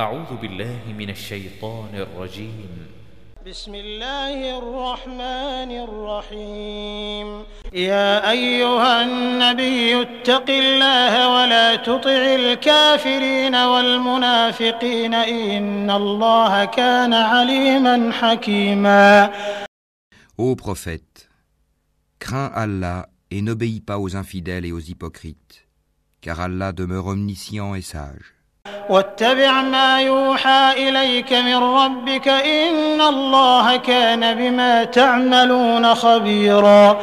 أعوذ بالله من الشيطان الرجيم. بسم الله الرحمن الرحيم. يا أيها النبي اتق الله ولا تطع الكافرين والمنافقين إن الله كان عليما حكيما. Ô prophète, crains Allah et n'obéis pas aux infidèles et aux hypocrites, car Allah demeure omniscient et sage. واتبع ما يوحى إليك من ربك إن الله كان بما تعملون خبيرا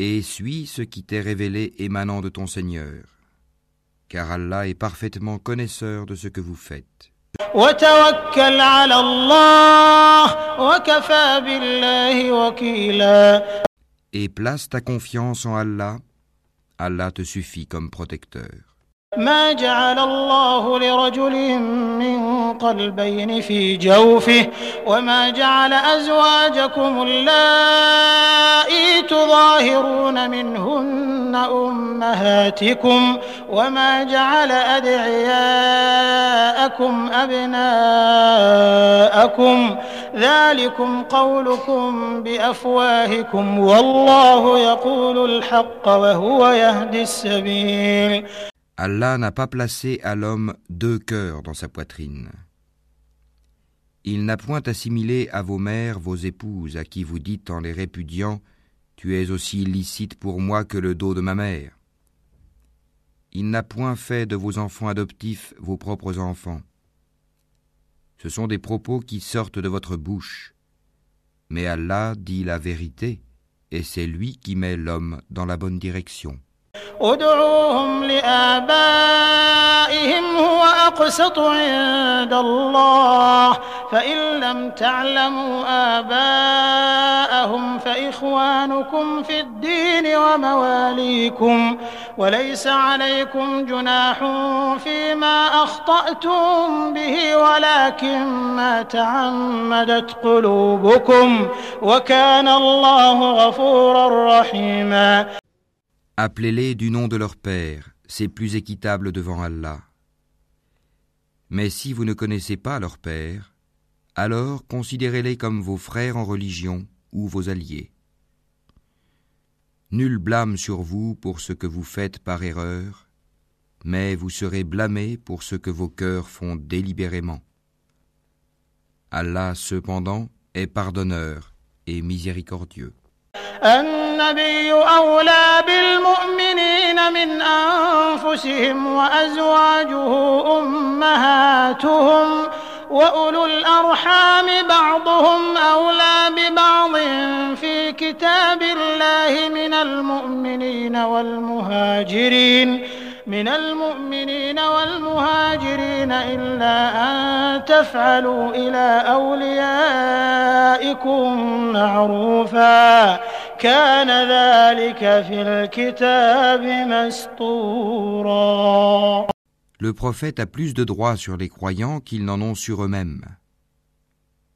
Et suis ce qui t'est révélé émanant de ton Seigneur, car Allah est parfaitement connaisseur de ce que vous faites. وتوكل على الله وكفى بالله وكيلا Et place ta confiance en Allah, Allah te suffit comme protecteur. ما جعل الله لرجل من قلبين في جوفه وما جعل أزواجكم اللائي تظاهرون منهن أمهاتكم وما جعل أدعياءكم أبناءكم ذلكم قولكم بأفواهكم والله يقول الحق وهو يهدي السبيل Allah n'a pas placé à l'homme deux cœurs dans sa poitrine. Il n'a point assimilé à vos mères vos épouses à qui vous dites en les répudiant Tu es aussi illicite pour moi que le dos de ma mère. Il n'a point fait de vos enfants adoptifs vos propres enfants. Ce sont des propos qui sortent de votre bouche. Mais Allah dit la vérité, et c'est lui qui met l'homme dans la bonne direction. ادعوهم لآبائهم هو أقسط عند الله. فإن لم تعلموا آباءهم فإخوانكم في الدين ومواليكم. وليس عليكم جناح فيما أخطأتم به ولكن ما تعمدت قلوبكم. وكان الله غفورا رحيما. Appelez-les du nom de leur Père, c'est plus équitable devant Allah. Mais si vous ne connaissez pas leur Père, alors considérez-les comme vos frères en religion ou vos alliés. Nul blâme sur vous pour ce que vous faites par erreur, mais vous serez blâmés pour ce que vos cœurs font délibérément. Allah cependant est pardonneur et miséricordieux. النبي أولى بالمؤمنين من أنفسهم وأزواجه أمهاتهم وأولو الأرحام بعضهم أولى ببعض في كتاب الله من المؤمنين والمهاجرين من المؤمنين والمهاجرين إلا أن تفعلوا إلى أوليائكم معروفا كان ذلك في الكتاب مسطورا Le prophète a plus de droits sur les croyants qu'ils n'en ont sur eux-mêmes.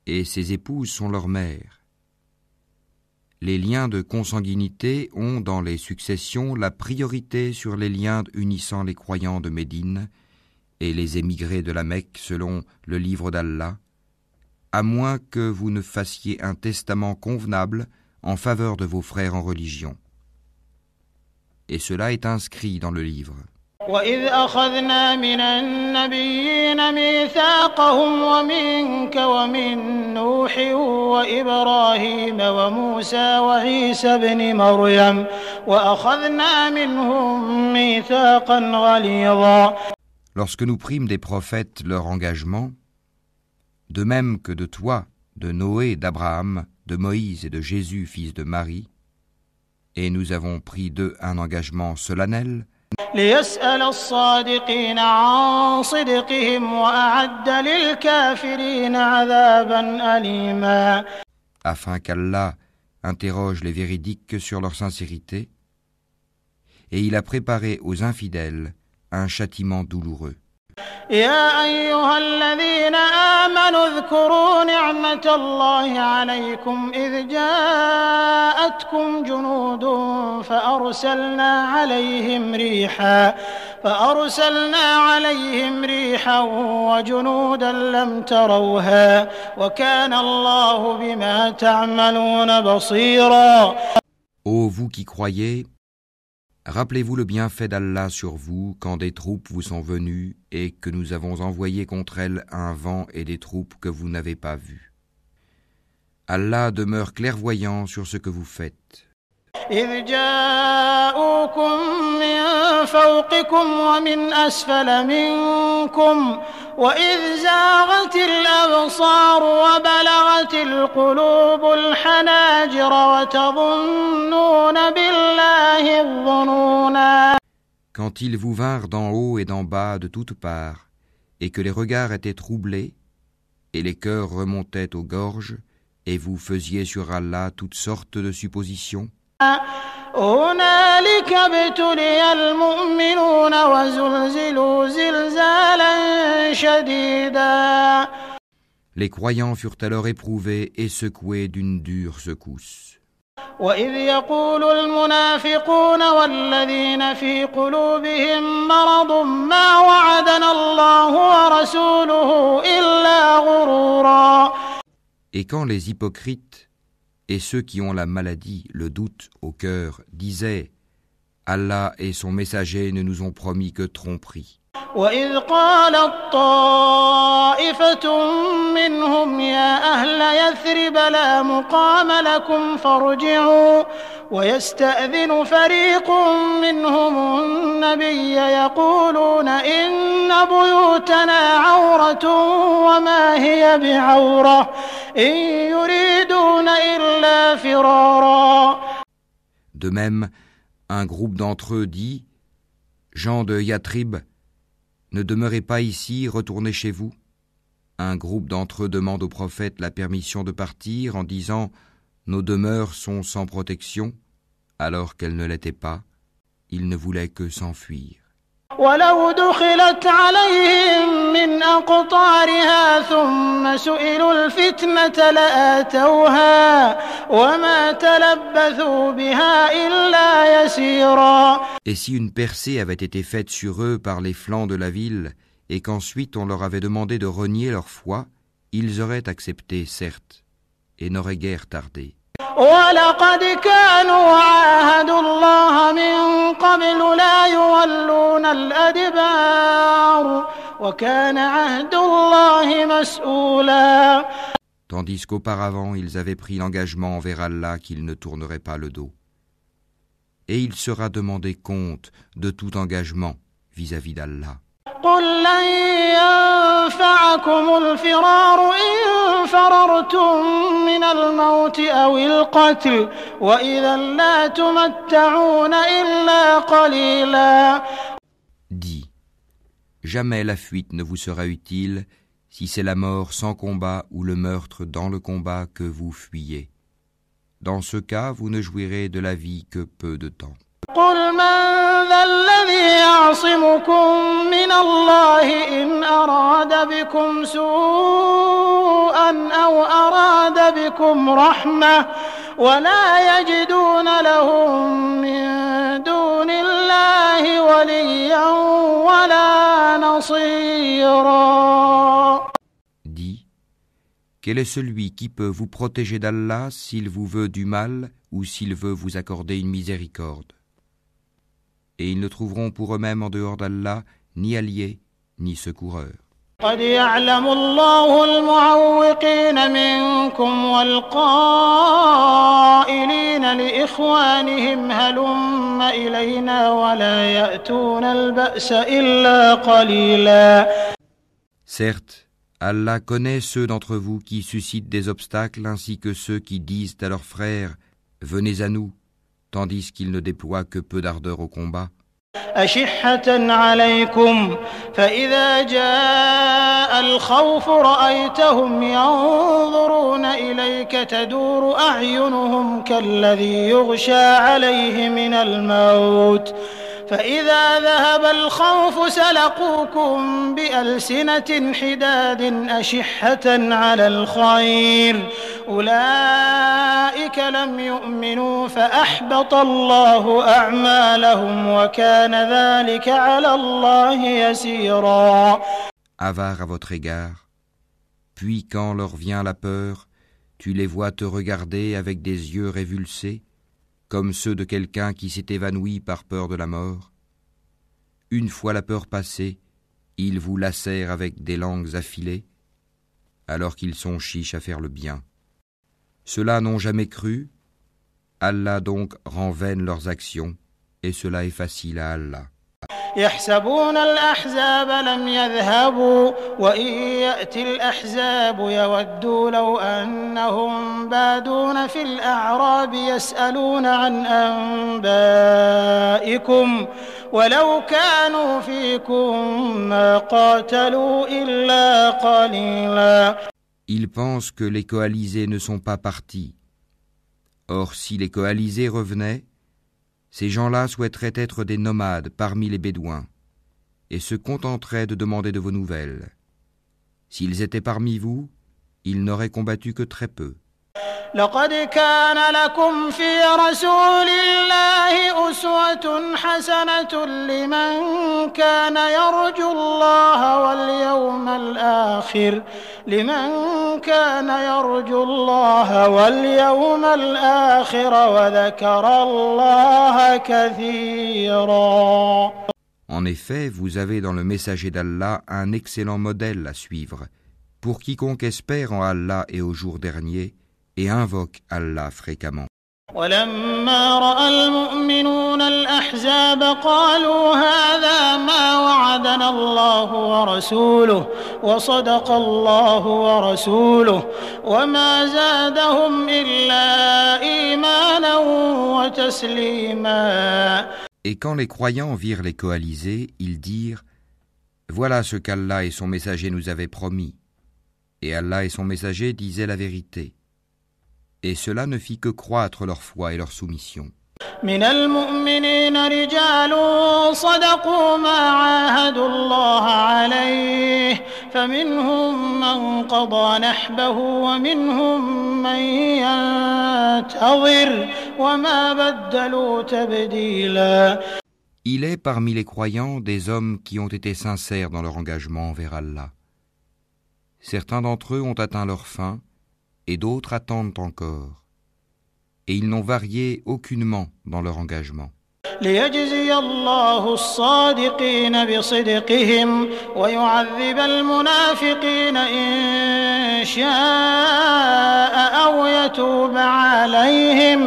Et ses épouses sont leurs mères. Les liens de consanguinité ont dans les successions la priorité sur les liens unissant les croyants de Médine et les émigrés de la Mecque selon le livre d'Allah, à moins que vous ne fassiez un testament convenable en faveur de vos frères en religion. Et cela est inscrit dans le livre. وإذ أخذنا من النبيين ميثاقهم ومنك ومن نوح وإبراهيم وموسى وعيسى بن مريم وأخذنا منهم ميثاقا غليظا Lorsque nous prîmes des prophètes leur engagement, de même que de toi, de Noé, d'Abraham, de Moïse et de Jésus, fils de Marie, et nous avons pris d'eux un engagement solennel. afin qu'Allah interroge les véridiques sur leur sincérité, et il a préparé aux infidèles un châtiment douloureux. يا أيها الذين آمنوا واذكروا نعمة الله عليكم إذ جاءتكم جنود فأرسلنا عليهم ريحا فأرسلنا عليهم ريحا وجنودا لم تروها وكان الله بما تعملون بصيرا. Ô vous qui croyez, rappelez-vous le bienfait d'Allah sur vous quand des troupes vous sont venues et que nous avons envoyé contre elles un vent et des troupes que vous n'avez pas vues. Allah demeure clairvoyant sur ce que vous faites. إذ جاءوكم من فوقكم ومن أسفل منكم وإذ زاغت الأبصار وبلغت القلوب الحناجر وتظنون بالله الظنونا Quand ils vous vinrent d'en haut et d'en bas de toutes parts, et que les regards étaient troublés, et les cœurs remontaient aux gorges, et vous faisiez sur Allah toutes sortes de suppositions, هنالك ابتلي المؤمنون وزلزلوا زلزالا شديدا les croyants furent alors éprouvés et secoués d'une dure secousse. وإذ يقول المنافقون والذين في قلوبهم مرض ما وعدنا الله ورسوله إلا غرورا Et quand les hypocrites et ceux qui ont la maladie, le doute au cœur, disaient Allah et son messager ne nous ont promis que tromperie. وإذ قالت طائفة منهم يا أهل يثرب لا مقام لكم فارجعوا ويستأذن فريق منهم النبي يقولون إن بيوتنا عورة وما هي بعورة إن يريدون إلا فرارا De même, un groupe d'entre eux dit Jean de Yatrib, ne demeurez pas ici, retournez chez vous. Un groupe d'entre eux demande au prophète la permission de partir en disant nos demeures sont sans protection, alors qu'elles ne l'étaient pas, ils ne voulaient que s'enfuir. Et si une percée avait été faite sur eux par les flancs de la ville, et qu'ensuite on leur avait demandé de renier leur foi, ils auraient accepté, certes, et n'auraient guère tardé. ولقد كانوا عاهدوا الله من قبل لا يولون الأدبار وكان عهد الله مسؤولا Tandis qu'auparavant ils avaient pris l'engagement envers Allah qu'ils ne tourneraient pas le dos. Et il sera demandé compte de tout engagement vis-à-vis d'Allah. قل لن ينفعكم الفرار إن فررتم من الموت أو القتل وإذا لا تمتعون إلا قليلا Dis, jamais la fuite ne vous sera utile si c'est la mort sans combat ou le meurtre dans le combat que vous fuyez. Dans ce cas, vous ne jouirez de la vie que peu de temps. قل من ذا الذي يعصمكم من الله إن أراد بكم سوءا أو أراد بكم رحمة ولا يجدون لهم من دون الله وليا ولا نصيرا Dis, quel est celui qui peut vous protéger d'Allah s'il vous veut du mal ou s'il veut vous accorder une miséricorde Et ils ne trouveront pour eux-mêmes en dehors d'Allah ni alliés ni secoureurs. قد يعلم الله المعوقين منكم والقائلين لإخوانهم هلم إلينا ولا يأتون البأس إلا قليلا Certes, Allah connaît ceux d'entre vous qui suscitent des obstacles ainsi que ceux qui disent à leurs frères Venez à nous, » tandis qu'ils ne déploient que peu d'ardeur au combat. أشحة عليكم فإذا جاء الخوف رأيتهم ينظرون إليك تدور أعينهم كالذي يغشى عليه من الموت فإذا ذهب الخوف سلقوكم بألسنة حداد أشحة على الخير أولئك لم يؤمنوا فأحبط الله أعمالهم وكان ذلك على الله يسيرا Avare à votre égard. Puis quand leur vient la peur, tu les vois te regarder avec des yeux révulsés, comme ceux de quelqu'un qui s'est évanoui par peur de la mort. Une fois la peur passée, ils vous lacèrent avec des langues affilées, alors qu'ils sont chiches à faire le bien. Ceux-là n'ont jamais cru, Allah donc rend vaines leurs actions, et cela est facile à Allah. يحسبون الأحزاب لم يذهبوا وإن يأتي الأحزاب يودوا لو أنهم بادون في الأعراب يسألون عن أنبائكم ولو كانوا فيكم ما قاتلوا إلا قليلا Ils pensent que les coalisés ne sont pas partis. Or, si les coalisés revenaient, ces gens-là souhaiteraient être des nomades parmi les Bédouins et se contenteraient de demander de vos nouvelles. S'ils étaient parmi vous, ils n'auraient combattu que très peu. لقد كان لكم في رسول الله أسوة حسنة لمن كان يرجو الله واليوم الآخر لمن كان يرجو الله واليوم الآخر وذكر الله كثيرا En effet, vous avez dans le messager d'Allah un excellent modèle à suivre pour quiconque espère en Allah et au jour dernier et invoque Allah fréquemment. ولما راى المؤمنون الاحزاب قالوا هذا ما وعدنا الله ورسوله وصدق الله ورسوله وما زادهم الا ايمانا وتسليما Et quand les croyants virent les coalisés, ils dirent Voilà ce qu'Allah et son messager nous avaient promis. Et Allah et son messager disaient la vérité. Et cela ne fit que croître leur foi et leur soumission. من المؤمنين رجال صدقوا ما عاهدوا الله عليه فمنهم من قضى نحبه ومنهم من ينتظر وما بدلوا تبديلا Il est parmi les croyants des hommes qui ont été sincères dans leur engagement envers Allah. Certains d'entre eux ont atteint leur fin et d'autres attendent encore. Et ils n'ont varié aucunement dans leur engagement. ليجزي الله الصادقين بصدقهم ويعذب المنافقين إن شاء أو يتوب عليهم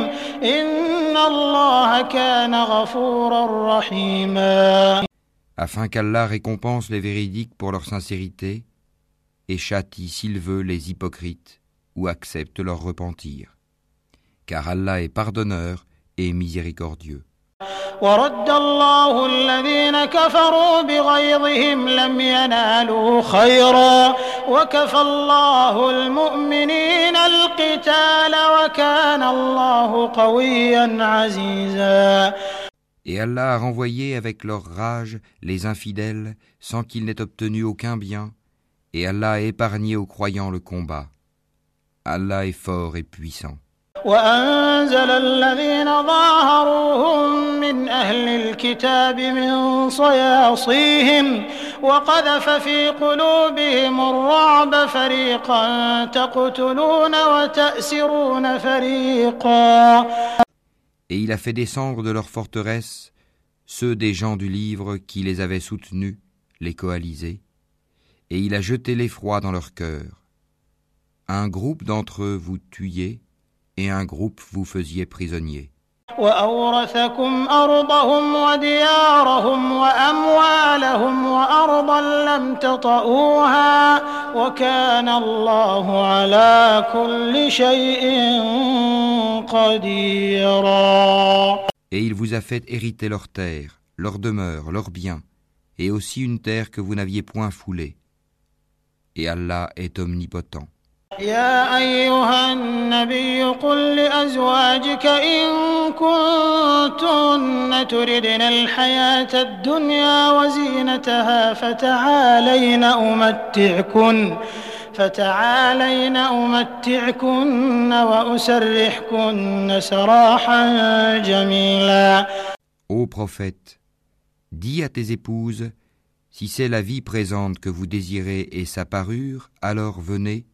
إن الله كان غفورا رحيما afin qu'Allah récompense les véridiques pour leur sincérité et châtie s'il veut les hypocrites ou accepte leur repentir. Car Allah est pardonneur et miséricordieux. ورد الله الذين كفروا بغيظهم لم ينالوا خيرا وكفى الله المؤمنين القتال وكان الله قويا عزيزا Et Allah a renvoyé avec leur rage les infidèles sans qu'ils n'aient obtenu aucun bien, et Allah a épargné aux croyants le combat. Allah est fort et puissant. وأنزل الذين ظاهروهم من أهل الكتاب من صياصيهم وقذف في قلوبهم الرعب فريقا تقتلون وتأسرون فريقا Et il a fait descendre de leurs forteresses ceux des gens du livre qui les avaient soutenus, les coalisés, et il a jeté l'effroi dans leur cœur. un groupe d'entre eux vous tuiez et un groupe vous faisiez prisonnier. Et il vous a fait hériter leur terre, leur demeure, leurs biens, et aussi une terre que vous n'aviez point foulée. Et Allah est omnipotent. يا أيها النبي قل لأزواجك إن كنتن تردن الحياة الدنيا وزينتها فتعالين أمتعكن فتعالين أمتعكن وأسرحكن سراحا جميلا Ô prophète, dis à tes épouses, si c'est la vie présente que vous désirez et sa parure, alors venez,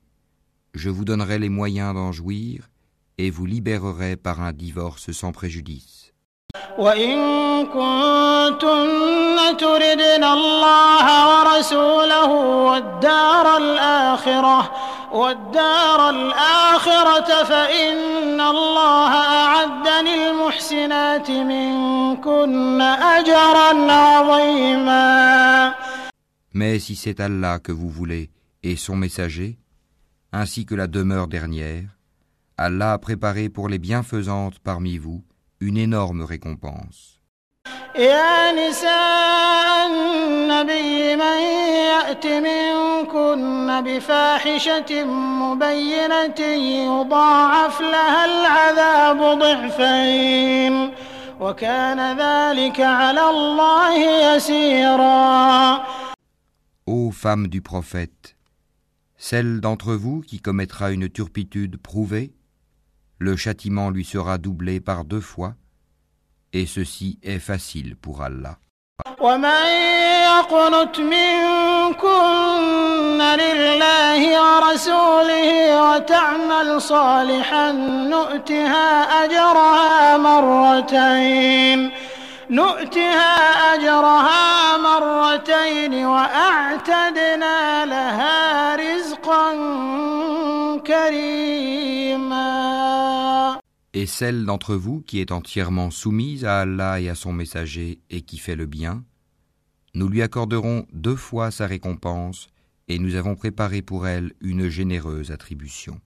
je vous donnerai les moyens d'en jouir et vous libérerai par un divorce sans préjudice. Mais si c'est Allah que vous voulez et son messager, ainsi que la demeure dernière, Allah a préparé pour les bienfaisantes parmi vous une énorme récompense. يا نساء النبي من يأت منكن بفاحشة مبينة يضاعف لها العذاب ضعفين وكان ذلك على الله يسيرا Ô femmes du prophète, celle d'entre vous qui commettra une turpitude prouvée, le châtiment lui sera doublé par deux fois, et ceci est facile pour Allah. ومن يقنت منكن لله ورسوله وتعمل صالحا نؤتها أجرها مرتين نؤتها أجرها مرتين وأعتدنا لها Celle d'entre vous qui est entièrement soumise à Allah et à son messager et qui fait le bien, nous lui accorderons deux fois sa récompense et nous avons préparé pour elle une généreuse attribution.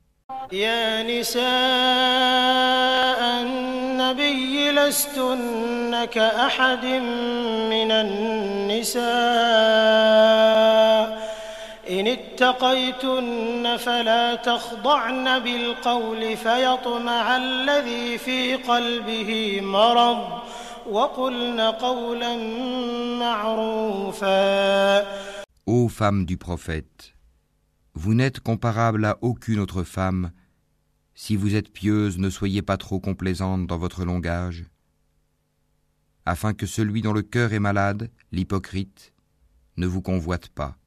اتقيتن فلا تخضعن بالقول فيطمع الذي في قلبه مرض وقلن قولا معروفا Ô femmes du prophète, vous n'êtes comparable à aucune autre femme. Si vous êtes pieuse, ne soyez pas trop complaisante dans votre langage, afin que celui dont le cœur est malade, l'hypocrite, ne vous convoite pas.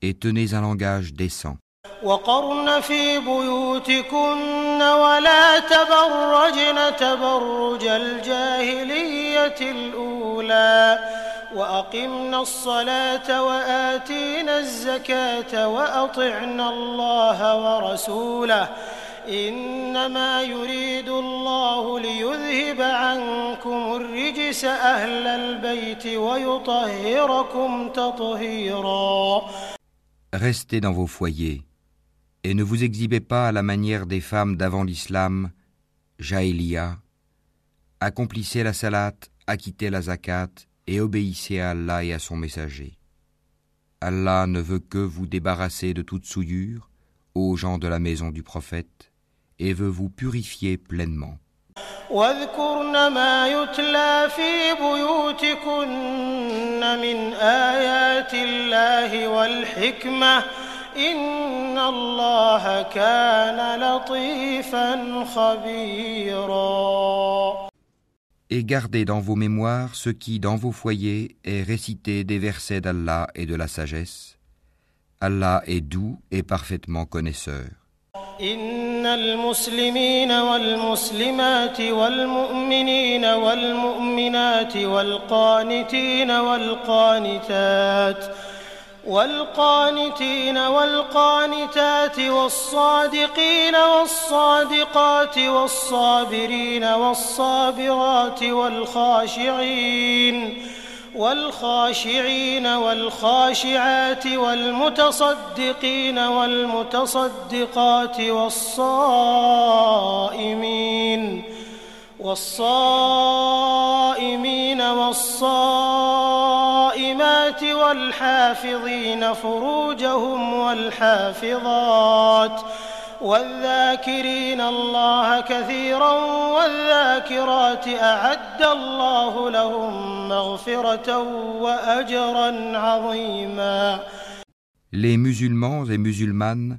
Et tenez un langage décent. وقرن في بيوتكن ولا تبرجن تبرج الجاهلية الأولى وأقمنا الصلاة وآتينا الزكاة وأطعنا الله ورسوله إنما يريد الله ليذهب عنكم الرجس أهل البيت ويطهركم تطهيرا Restez dans vos foyers et ne vous exhibez pas à la manière des femmes d'avant l'islam, Jaïlia. Accomplissez la salat, acquittez la zakat et obéissez à Allah et à son messager. Allah ne veut que vous débarrasser de toute souillure, aux gens de la maison du prophète, et veut vous purifier pleinement. واذكرن ما يتلى في بيوتكن من آيات الله والحكمة إن الله كان لطيفا خبيرا Et gardez dans vos mémoires ce qui, dans vos foyers, est récité des versets d'Allah et de la sagesse. Allah est doux et parfaitement connaisseur. إن المسلمين والمسلمات والمؤمنين والمؤمنات والقانتين والقانتات والقانتين والقانتات والصادقين والصادقات والصابرين والصابرات والخاشعين والخاشعين والخاشعات والمتصدقين والمتصدقات والصائمين والصائمين والصائمات والحافظين فروجهم والحافظات والذاكرين الله كثيرا والذاكرات أعد الله لهم مغفرة وأجرا عظيما Les musulmans et musulmanes,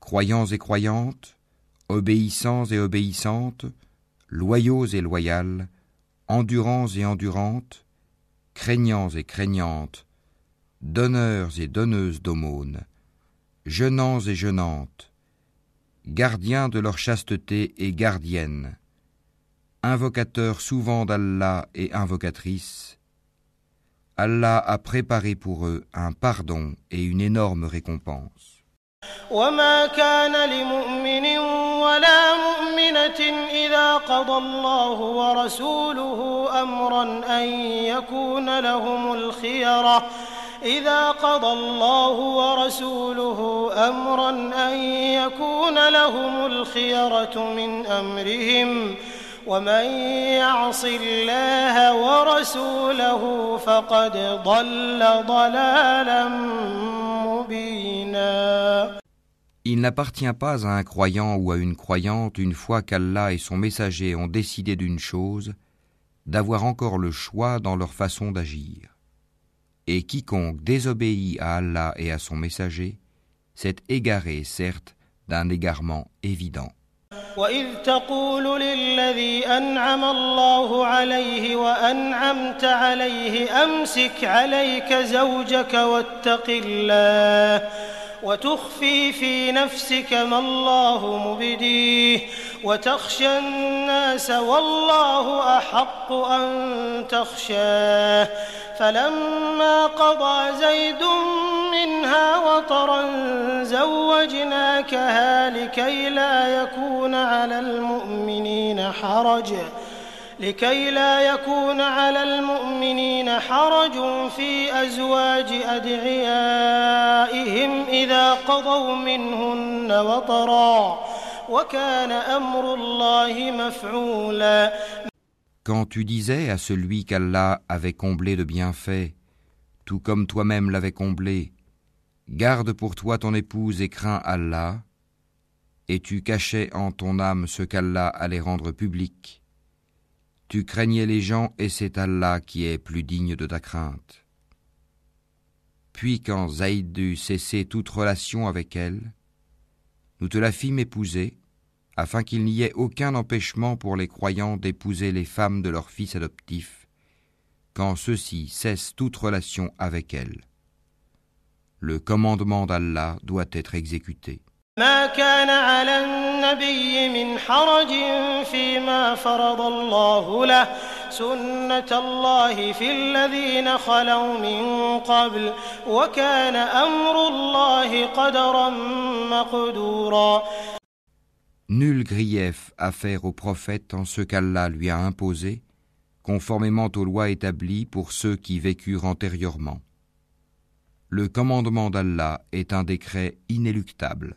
croyants et croyantes, obéissants et obéissantes, loyaux et loyales, endurants et endurantes, craignants et craignantes, donneurs et donneuses d'aumônes, jeûnants et jeûnantes, gardiens de leur chasteté et gardiennes, invocateurs souvent d'Allah et invocatrices, Allah a préparé pour eux un pardon et une énorme récompense. وما كان لمؤمن ولا مؤمنة إذا قضى الله ورسوله أمرا أن يكون لهم الخيرة إذا قضى الله ورسوله أمرا أن يكون لهم الخيرة من أمرهم ومن يعص الله ورسوله فقد ضل ضلالا مبينا Il n'appartient pas à un croyant ou à une croyante, une fois qu'Allah et son messager ont décidé d'une chose, d'avoir encore le choix dans leur façon d'agir. Et quiconque désobéit à Allah et à son messager s'est égaré, certes, d'un égarement évident. وإذ تقول للذي أنعم الله عليه وأنعمت عليه أمسك عليك زوجك واتق الله وتخفي في نفسك ما الله مبديه وتخشى الناس والله أحق أن تخشاه. فلما قضى زيد منها وطرا زوجناكها لكي لا يكون على المؤمنين حرج. لكي لا يكون على المؤمنين حرج في أزواج أدعيائهم إذا قضوا منهن وطرا. وكان أمر الله مفعولا Quand tu disais à celui qu'Allah avait comblé de bienfaits, tout comme toi-même l'avais comblé, garde pour toi ton épouse et crains Allah, et tu cachais en ton âme ce qu'Allah allait rendre public. Tu craignais les gens et c'est Allah qui est plus digne de ta crainte. Puis quand Zaïd eut cessé toute relation avec elle, nous te la fîmes épouser, afin qu'il n'y ait aucun empêchement pour les croyants d'épouser les femmes de leurs fils adoptifs, quand ceux-ci cessent toute relation avec elles. Le commandement d'Allah doit être exécuté. ما كان على النبي من حرج فيما فرض الله له سنة الله في الذين خلوا من قبل وكان أمر الله قدرا مقدورا Nul grief à faire au prophète en ce qu'Allah lui a imposé, conformément aux lois établies pour ceux qui vécurent antérieurement. Le commandement d'Allah est un décret inéluctable.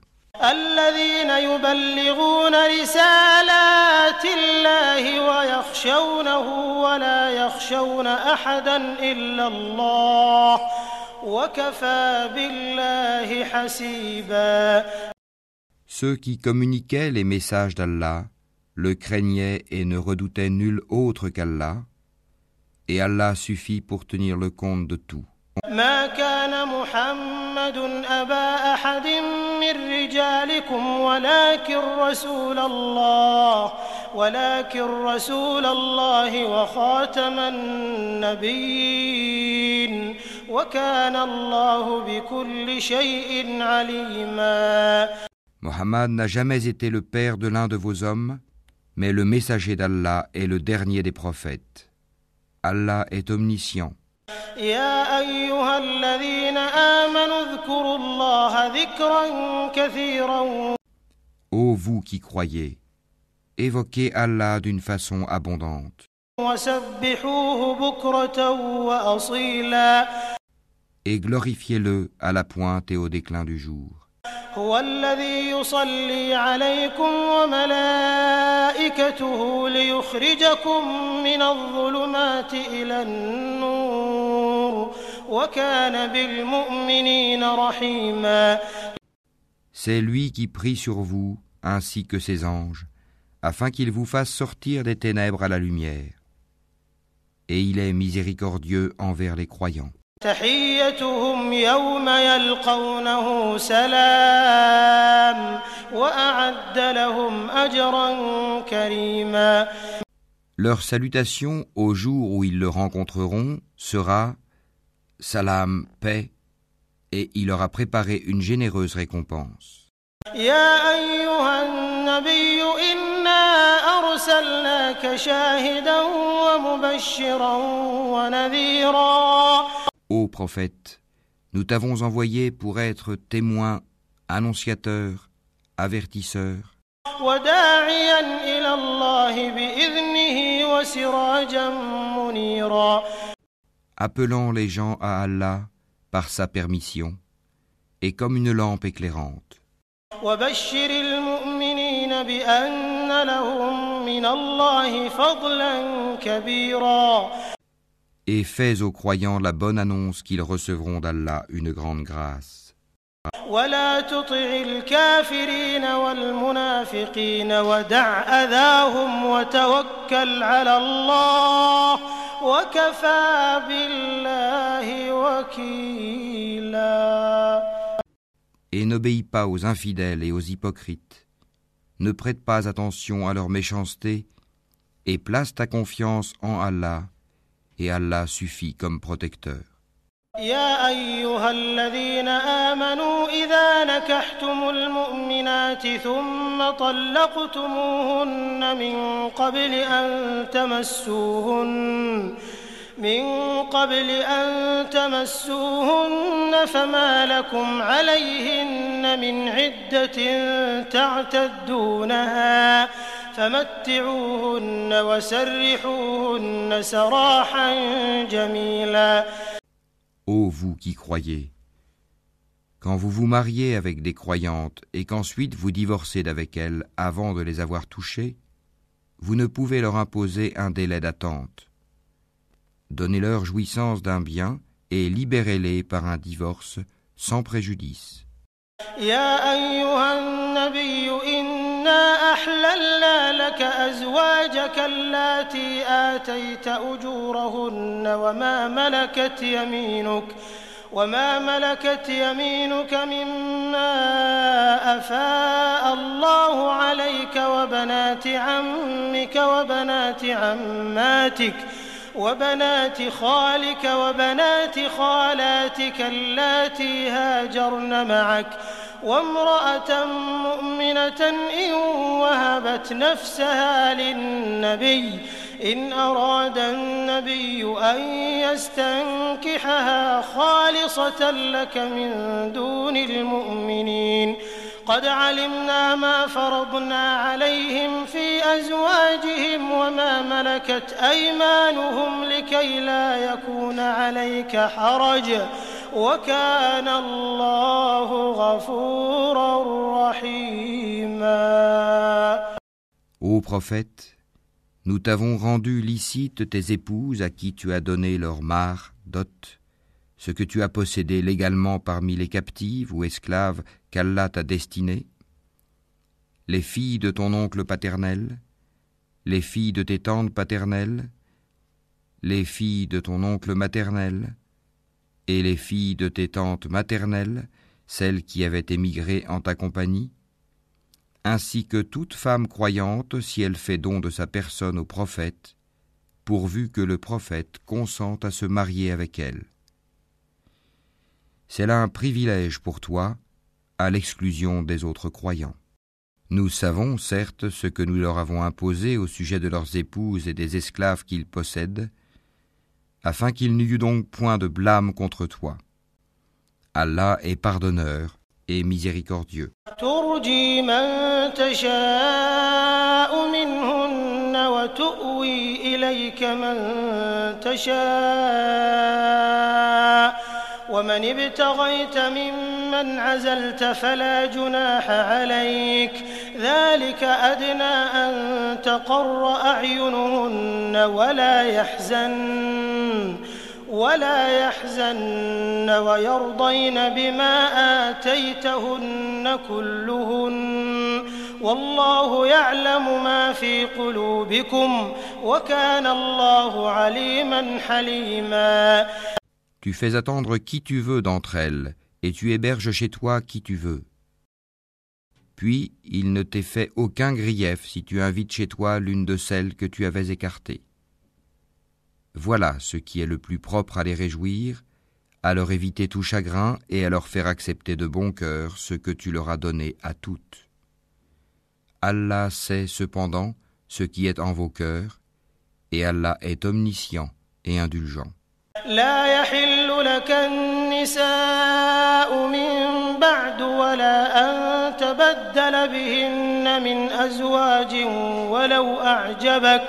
Ceux qui communiquaient les messages d'Allah le craignaient et ne redoutaient nul autre qu'Allah, et Allah suffit pour tenir le compte de tout. ما كان محمد أبا أحد من رجالكم ولكن رسول الله ولكن رسول الله وخاتم النبيين وكان الله بكل شيء عليما Mohammed n'a jamais été le père de l'un de vos hommes, mais le messager d'Allah est le dernier des prophètes. Allah est omniscient. Ô vous qui croyez, évoquez Allah d'une façon abondante. Et glorifiez-le à la pointe et au déclin du jour. هو الذي يصلي عليكم وملائكته ليخرجكم من الظلمات إلى النور وكان بالمؤمنين رحيما C'est lui qui prie sur vous, ainsi que ses anges, afin qu'il vous fasse sortir des ténèbres à la lumière. Et il est miséricordieux envers les croyants. تحيتهم يوم يلقونه سلام وأعد لهم أجرا كريما Leur salutation au jour où ils le rencontreront sera Salam, paix, et il leur a préparé une généreuse récompense. يا أيها النبي إنا أرسلناك شاهدا ومبشرا ونذيرا Ô prophète, nous t'avons envoyé pour être témoin, annonciateur, avertisseur. Appelant les gens à Allah par sa permission et comme une lampe éclairante Et fais aux croyants la bonne annonce qu'ils recevront d'Allah une grande grâce. ولا تطع الكافرين والمنافقين ودع أذاهم وتوكل على الله وكفى بالله وكيلا Et n'obéis pas aux infidèles et aux hypocrites. Ne prête pas attention à leur méchanceté, et place ta confiance en Allah, Et Allah suffit comme protecteur. يا أيها الذين آمنوا إذا نكحتم المؤمنات ثم طلقتموهن من قبل أن تمسوهن من قبل أن تمسوهن فما لكم عليهن من عدة تعتدونها فمتعوهن وسرحوهن سراحا جميلا Ô vous qui croyez, quand vous vous mariez avec des croyantes et qu'ensuite vous divorcez d'avec elles avant de les avoir touchées, vous ne pouvez leur imposer un délai d'attente. Donnez-leur jouissance d'un bien et libérez-les par un divorce sans préjudice. إنا أحللنا لك أزواجك اللاتي آتيت أجورهن وما ملكت يمينك وما ملكت يمينك مما أفاء الله عليك وبنات عمك وبنات عماتك وبنات خالك وبنات خالاتك اللاتي هاجرن معك وامرأة مؤمنة إن وهبت نفسها للنبي إن أراد النبي أن يستنكحها خالصة لك من دون المؤمنين. قد علمنا ما فرضنا عليهم في أزواجهم وما ملكت أيمانهم لكي لا يكون عليك حرج. وكان الله غفورا رحيما Ô prophète, nous t'avons rendu licite tes épouses à qui tu as donné leur mare, dot, ce que tu as possédé légalement parmi les captives ou esclaves qu'Allah t'a destinées, les filles de ton oncle paternel, les filles de tes tantes paternelles, les filles de ton oncle maternel, et les filles de tes tantes maternelles, celles qui avaient émigré en ta compagnie, ainsi que toute femme croyante si elle fait don de sa personne au prophète, pourvu que le prophète consente à se marier avec elle. C'est là un privilège pour toi, à l'exclusion des autres croyants. Nous savons, certes, ce que nous leur avons imposé au sujet de leurs épouses et des esclaves qu'ils possèdent, afin qu'il n'y eût donc point de blâme contre toi. Allah est pardonneur et miséricordieux. ومن ابتغيت ممن عزلت فلا جناح عليك. ذلك أدنى أن تقر أعينهن ولا يحزن ولا يحزن ويرضين بما آتيتهن كلهن. والله يعلم ما في قلوبكم وكان الله عليما حليما. Tu fais attendre qui tu veux d'entre elles, et tu héberges chez toi qui tu veux. Puis il ne t'est fait aucun grief si tu invites chez toi l'une de celles que tu avais écartées. Voilà ce qui est le plus propre à les réjouir, à leur éviter tout chagrin et à leur faire accepter de bon cœur ce que tu leur as donné à toutes. Allah sait cependant ce qui est en vos cœurs, et Allah est omniscient et indulgent. لك النساء من بعد ولا أن تبدل بهن من أزواج ولو أعجبك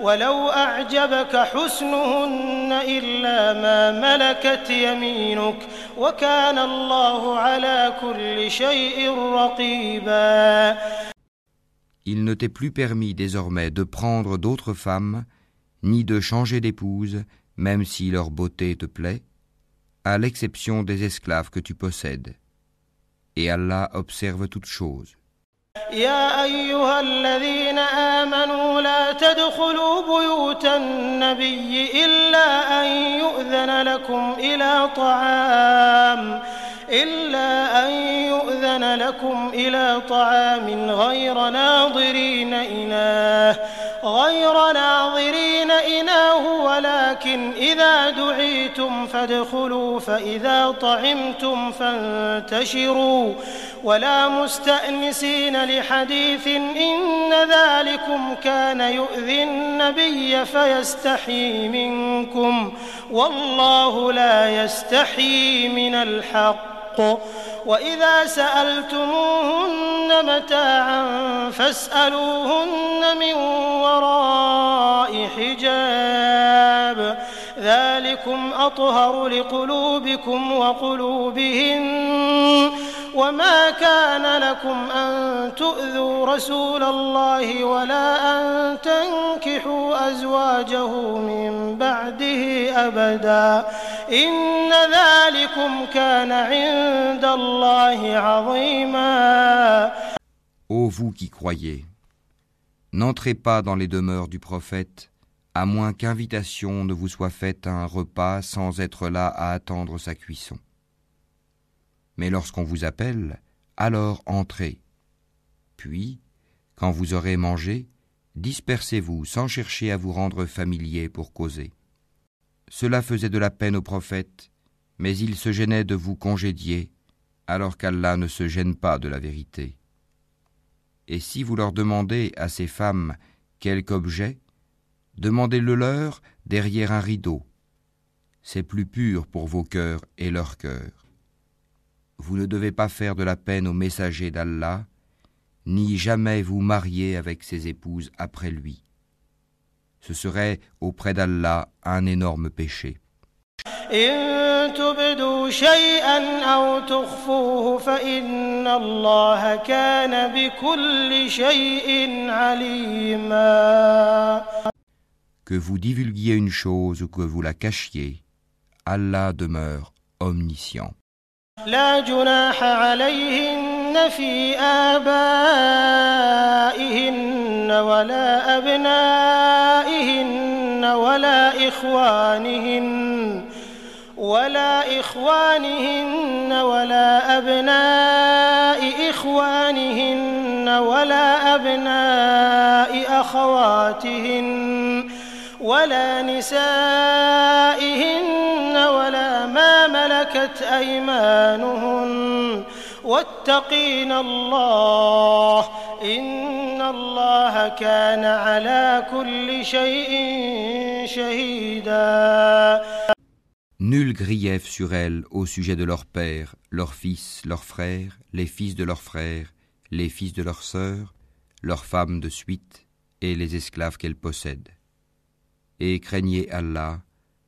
ولو أعجبك حسنهن إلا ما ملكت يمينك وكان الله على كل شيء رقيبا. Il ne t'est plus permis désormais de prendre d'autres femmes, ni de changer d'épouse, même si leur beauté te plaît, à l'exception des esclaves que tu possèdes. Et Allah observe toutes choses. يا أيها الذين آمنوا لا تدخلوا بيوت النبي إلا أن يؤذن لكم إلى طعام إلا أن يؤذن لكم إلى طعام غير ناظرين إناه غير ناظرين إناه ولكن إذا دعيتم فادخلوا فإذا طعمتم فانتشروا. ولا مستأنسين لحديث إن ذلكم كان يؤذي النبي فيستحيي منكم. والله لا يستحيي من الحق. وإذا سألتموهن متاعا فاسألوهن من وراء حجاب. ذلكم أطهر لقلوبكم وقلوبهن. وما كان لكم أن تؤذوا رسول الله ولا أن تنكحوا أزواجه من بعده أبدا إن ذلكم كان عند الله عظيما Ô vous qui croyez, n'entrez pas dans les demeures du prophète, à moins qu'invitation ne vous soit faite à un repas sans être là à attendre sa cuisson. Mais lorsqu'on vous appelle, alors entrez. Puis, quand vous aurez mangé, dispersez-vous sans chercher à vous rendre familier pour causer. Cela faisait de la peine au prophète, mais il se gênait de vous congédier, alors qu'Allah ne se gêne pas de la vérité. Et si vous leur demandez à ces femmes quelque objet, demandez-le leur derrière un rideau. C'est plus pur pour vos cœurs et leurs cœurs vous ne devez pas faire de la peine au messager d'Allah, ni jamais vous marier avec ses épouses après lui. Ce serait auprès d'Allah un énorme péché. Que vous divulguiez une chose ou que vous la cachiez, Allah demeure omniscient. لا جناح عليهن في آبائهن ولا أبنائهن ولا إخوانهن ولا إخوانهن ولا أبناء إخوانهن ولا أبناء أخواتهن ولا نسائهن ملكت أيمانهن واتقين الله إن الله كان على كل شيء شهيدا Nul grief sur elles au sujet de leurs pères, leurs fils, leurs frères, les fils de leurs frères, les fils de leurs sœurs, leurs femmes de suite et les esclaves qu'elles possèdent. Et craignez Allah,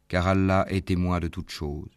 car Allah est témoin de toutes choses.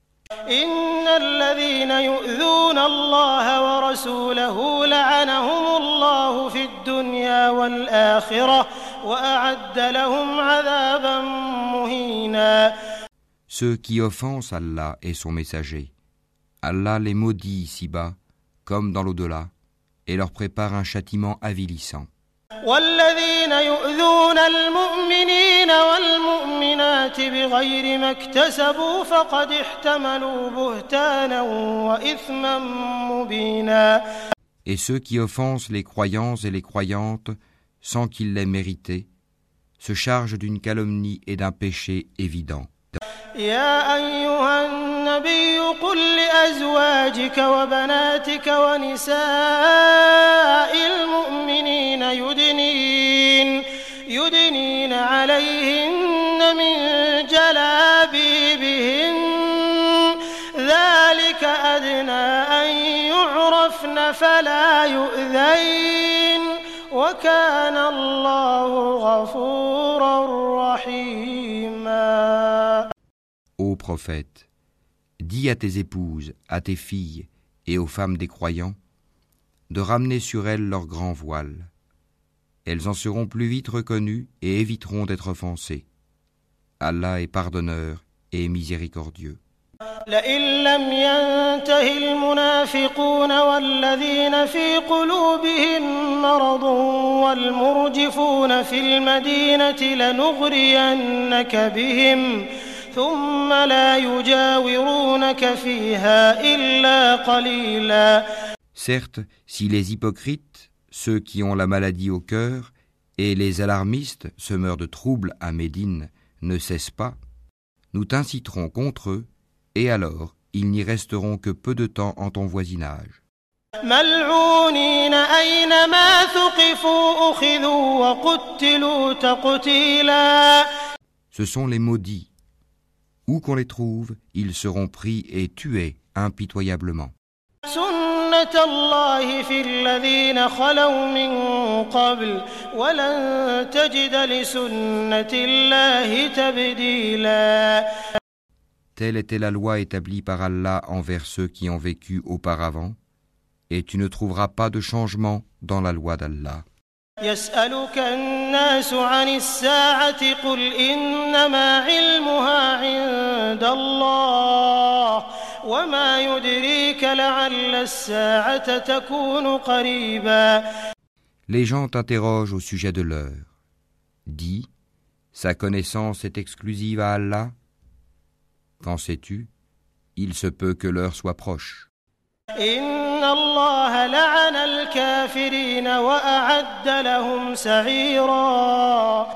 إن الذين يؤذون الله ورسوله لعنهم الله في الدنيا والآخرة وأعد لهم عذابا مهينا Ceux qui offensent Allah et son messager, Allah les maudit ici-bas, comme dans l'au-delà, et leur prépare un châtiment avilissant. والذين يؤذون المؤمنين والمؤمنات بغير ما اكتسبوا فقد احتملوا بهتانا وإثما مبينا Et ceux qui offensent les croyants et les croyantes sans qu'ils l'aient mérité, se chargent d'une calomnie et d'un péché évident. يا أيها النبي قل لأزواجك وبناتك ونساء المؤمنين يدنين يدنين عليهن من جلابيبهن. ذلك أدنى أن يعرفن فلا يؤذين. وكان الله غفورا رحيما. Ô prophète, dis à tes épouses, à tes filles et aux femmes des croyants de ramener sur elles leur grand voile. Elles en seront plus vite reconnues et éviteront d'être offensées. Allah est pardonneur et miséricordieux. لئن لم ينته المنافقون والذين في قلوبهم مرض والمرجفون في المدينة لنغرينك بهم ثم لا يجاورونك فيها إلا قليلا Certes, si les hypocrites, ceux qui ont la maladie au cœur, et les alarmistes, semeurs de troubles à Médine, ne cessent pas, nous t'inciterons contre eux, et alors ils n'y resteront que peu de temps en ton voisinage. ملعونين أينما ثقفوا أخذوا وقتلوا تقتيلا Ce sont les maudits. où qu'on les trouve, ils seront pris et tués impitoyablement. Telle était la loi établie par Allah envers ceux qui ont vécu auparavant, et tu ne trouveras pas de changement dans la loi d'Allah. يسألك الناس عن الساعة قل إنما علمها عند الله وما يدريك لعل الساعة تكون قريبا Les gens t'interrogent au sujet de l'heure. Dis, sa connaissance est exclusive à Allah. Qu'en sais-tu Il se peut que l'heure soit proche. إن الله لعن الكافرين وأعد لهم سعيرا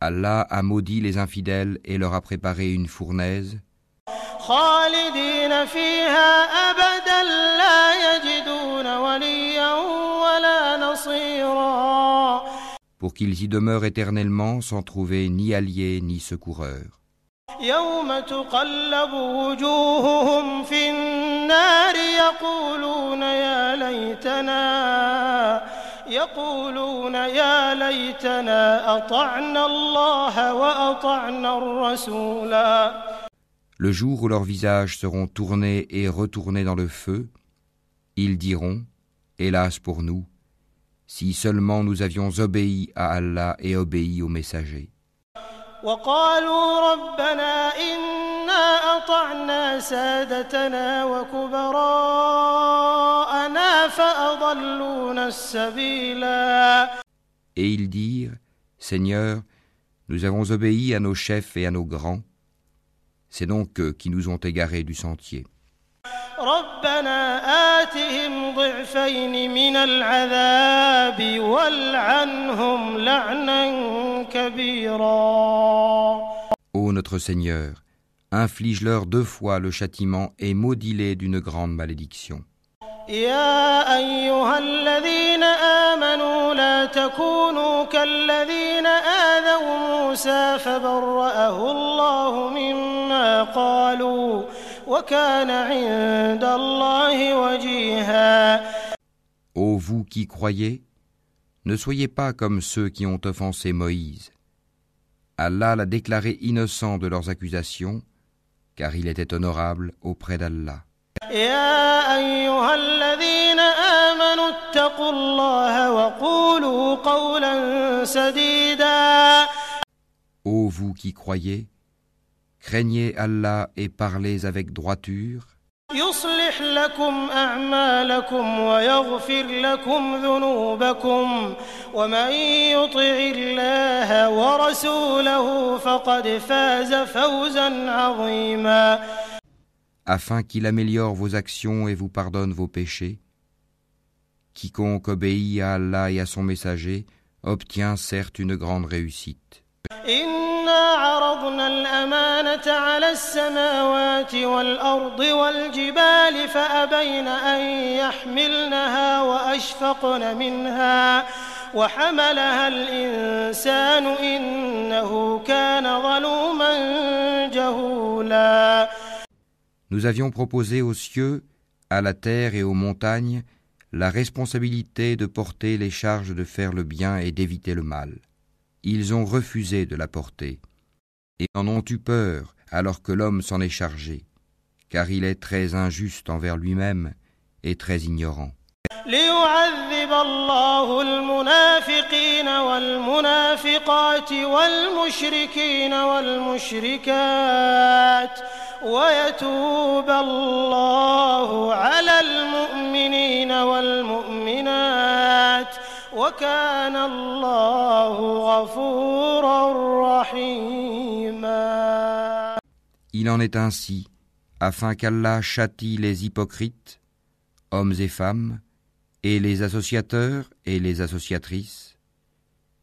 Allah a maudit les infidèles et leur a préparé une fournaise, خالدين فيها أبدا لا يجدون وليا ولا نصيرا pour qu'ils y demeurent éternellement sans trouver ni alliés ni secoureurs. يوم تقلب وجوههم في النار يقولون يا ليتنا يقولون يا ليتنا أطعنا الله وأطعنا الرسولا Le jour où leurs visages seront tournés et retournés dans le feu, ils diront, Hélas pour nous, si seulement nous avions obéi à Allah et obéi aux messagers. وقالوا ربنا إنا أطعنا سادتنا وكبراءنا فأضلونا السبيلا Et ils dirent, Seigneur, nous avons obéi à nos chefs et à nos grands, c'est donc eux qui nous ont égarés du sentier. ربنا آتهم ضعفين من العذاب والعنهم لعنا كبيرا Ô notre Seigneur, inflige-leur deux fois le châtiment et maudis-les d'une grande malédiction. يا أيها الذين آمنوا لا تكونوا كالذين آذوا موسى فبرأه الله مما قالوا وكان عند الله وجيها Ô vous qui croyez, ne soyez pas comme ceux qui ont offensé Moïse. Allah l'a déclaré innocent de leurs accusations, car il était honorable auprès d'Allah. يا أيها الذين آمنوا اتقوا الله وقولوا قولا سديدا Ô vous qui croyez, craignez Allah et parlez avec droiture, يصلح لكم أعمالكم ويغفر لكم ذنوبكم ومن يطع الله ورسوله فقد فاز فوزا عظيما afin qu'il améliore vos actions et vous pardonne vos péchés. Quiconque obéit à Allah et à son messager obtient certes une grande réussite. إنا عرضنا الأمانة على السماوات والأرض والجبال فأبين أن يحملنها وأشفقن منها وحملها الإنسان إنه كان ظلوما جهولا Nous avions proposé aux cieux, à la terre et aux montagnes la responsabilité de porter les charges de faire le bien et d'éviter le mal. Ils ont refusé de la porter, et en ont eu peur alors que l'homme s'en est chargé, car il est très injuste envers lui-même et très ignorant. ليعذب الله المنافقين والمنافقات والمشركين والمشركات ويتوب الله على المؤمنين والمؤمنات وكان الله غفورا رحيما Il en est ainsi, afin qu'Allah châtie les hypocrites, hommes et femmes, et les associateurs et les associatrices,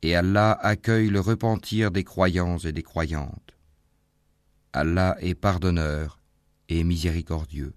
et Allah accueille le repentir des croyants et des croyantes. Allah est pardonneur et miséricordieux.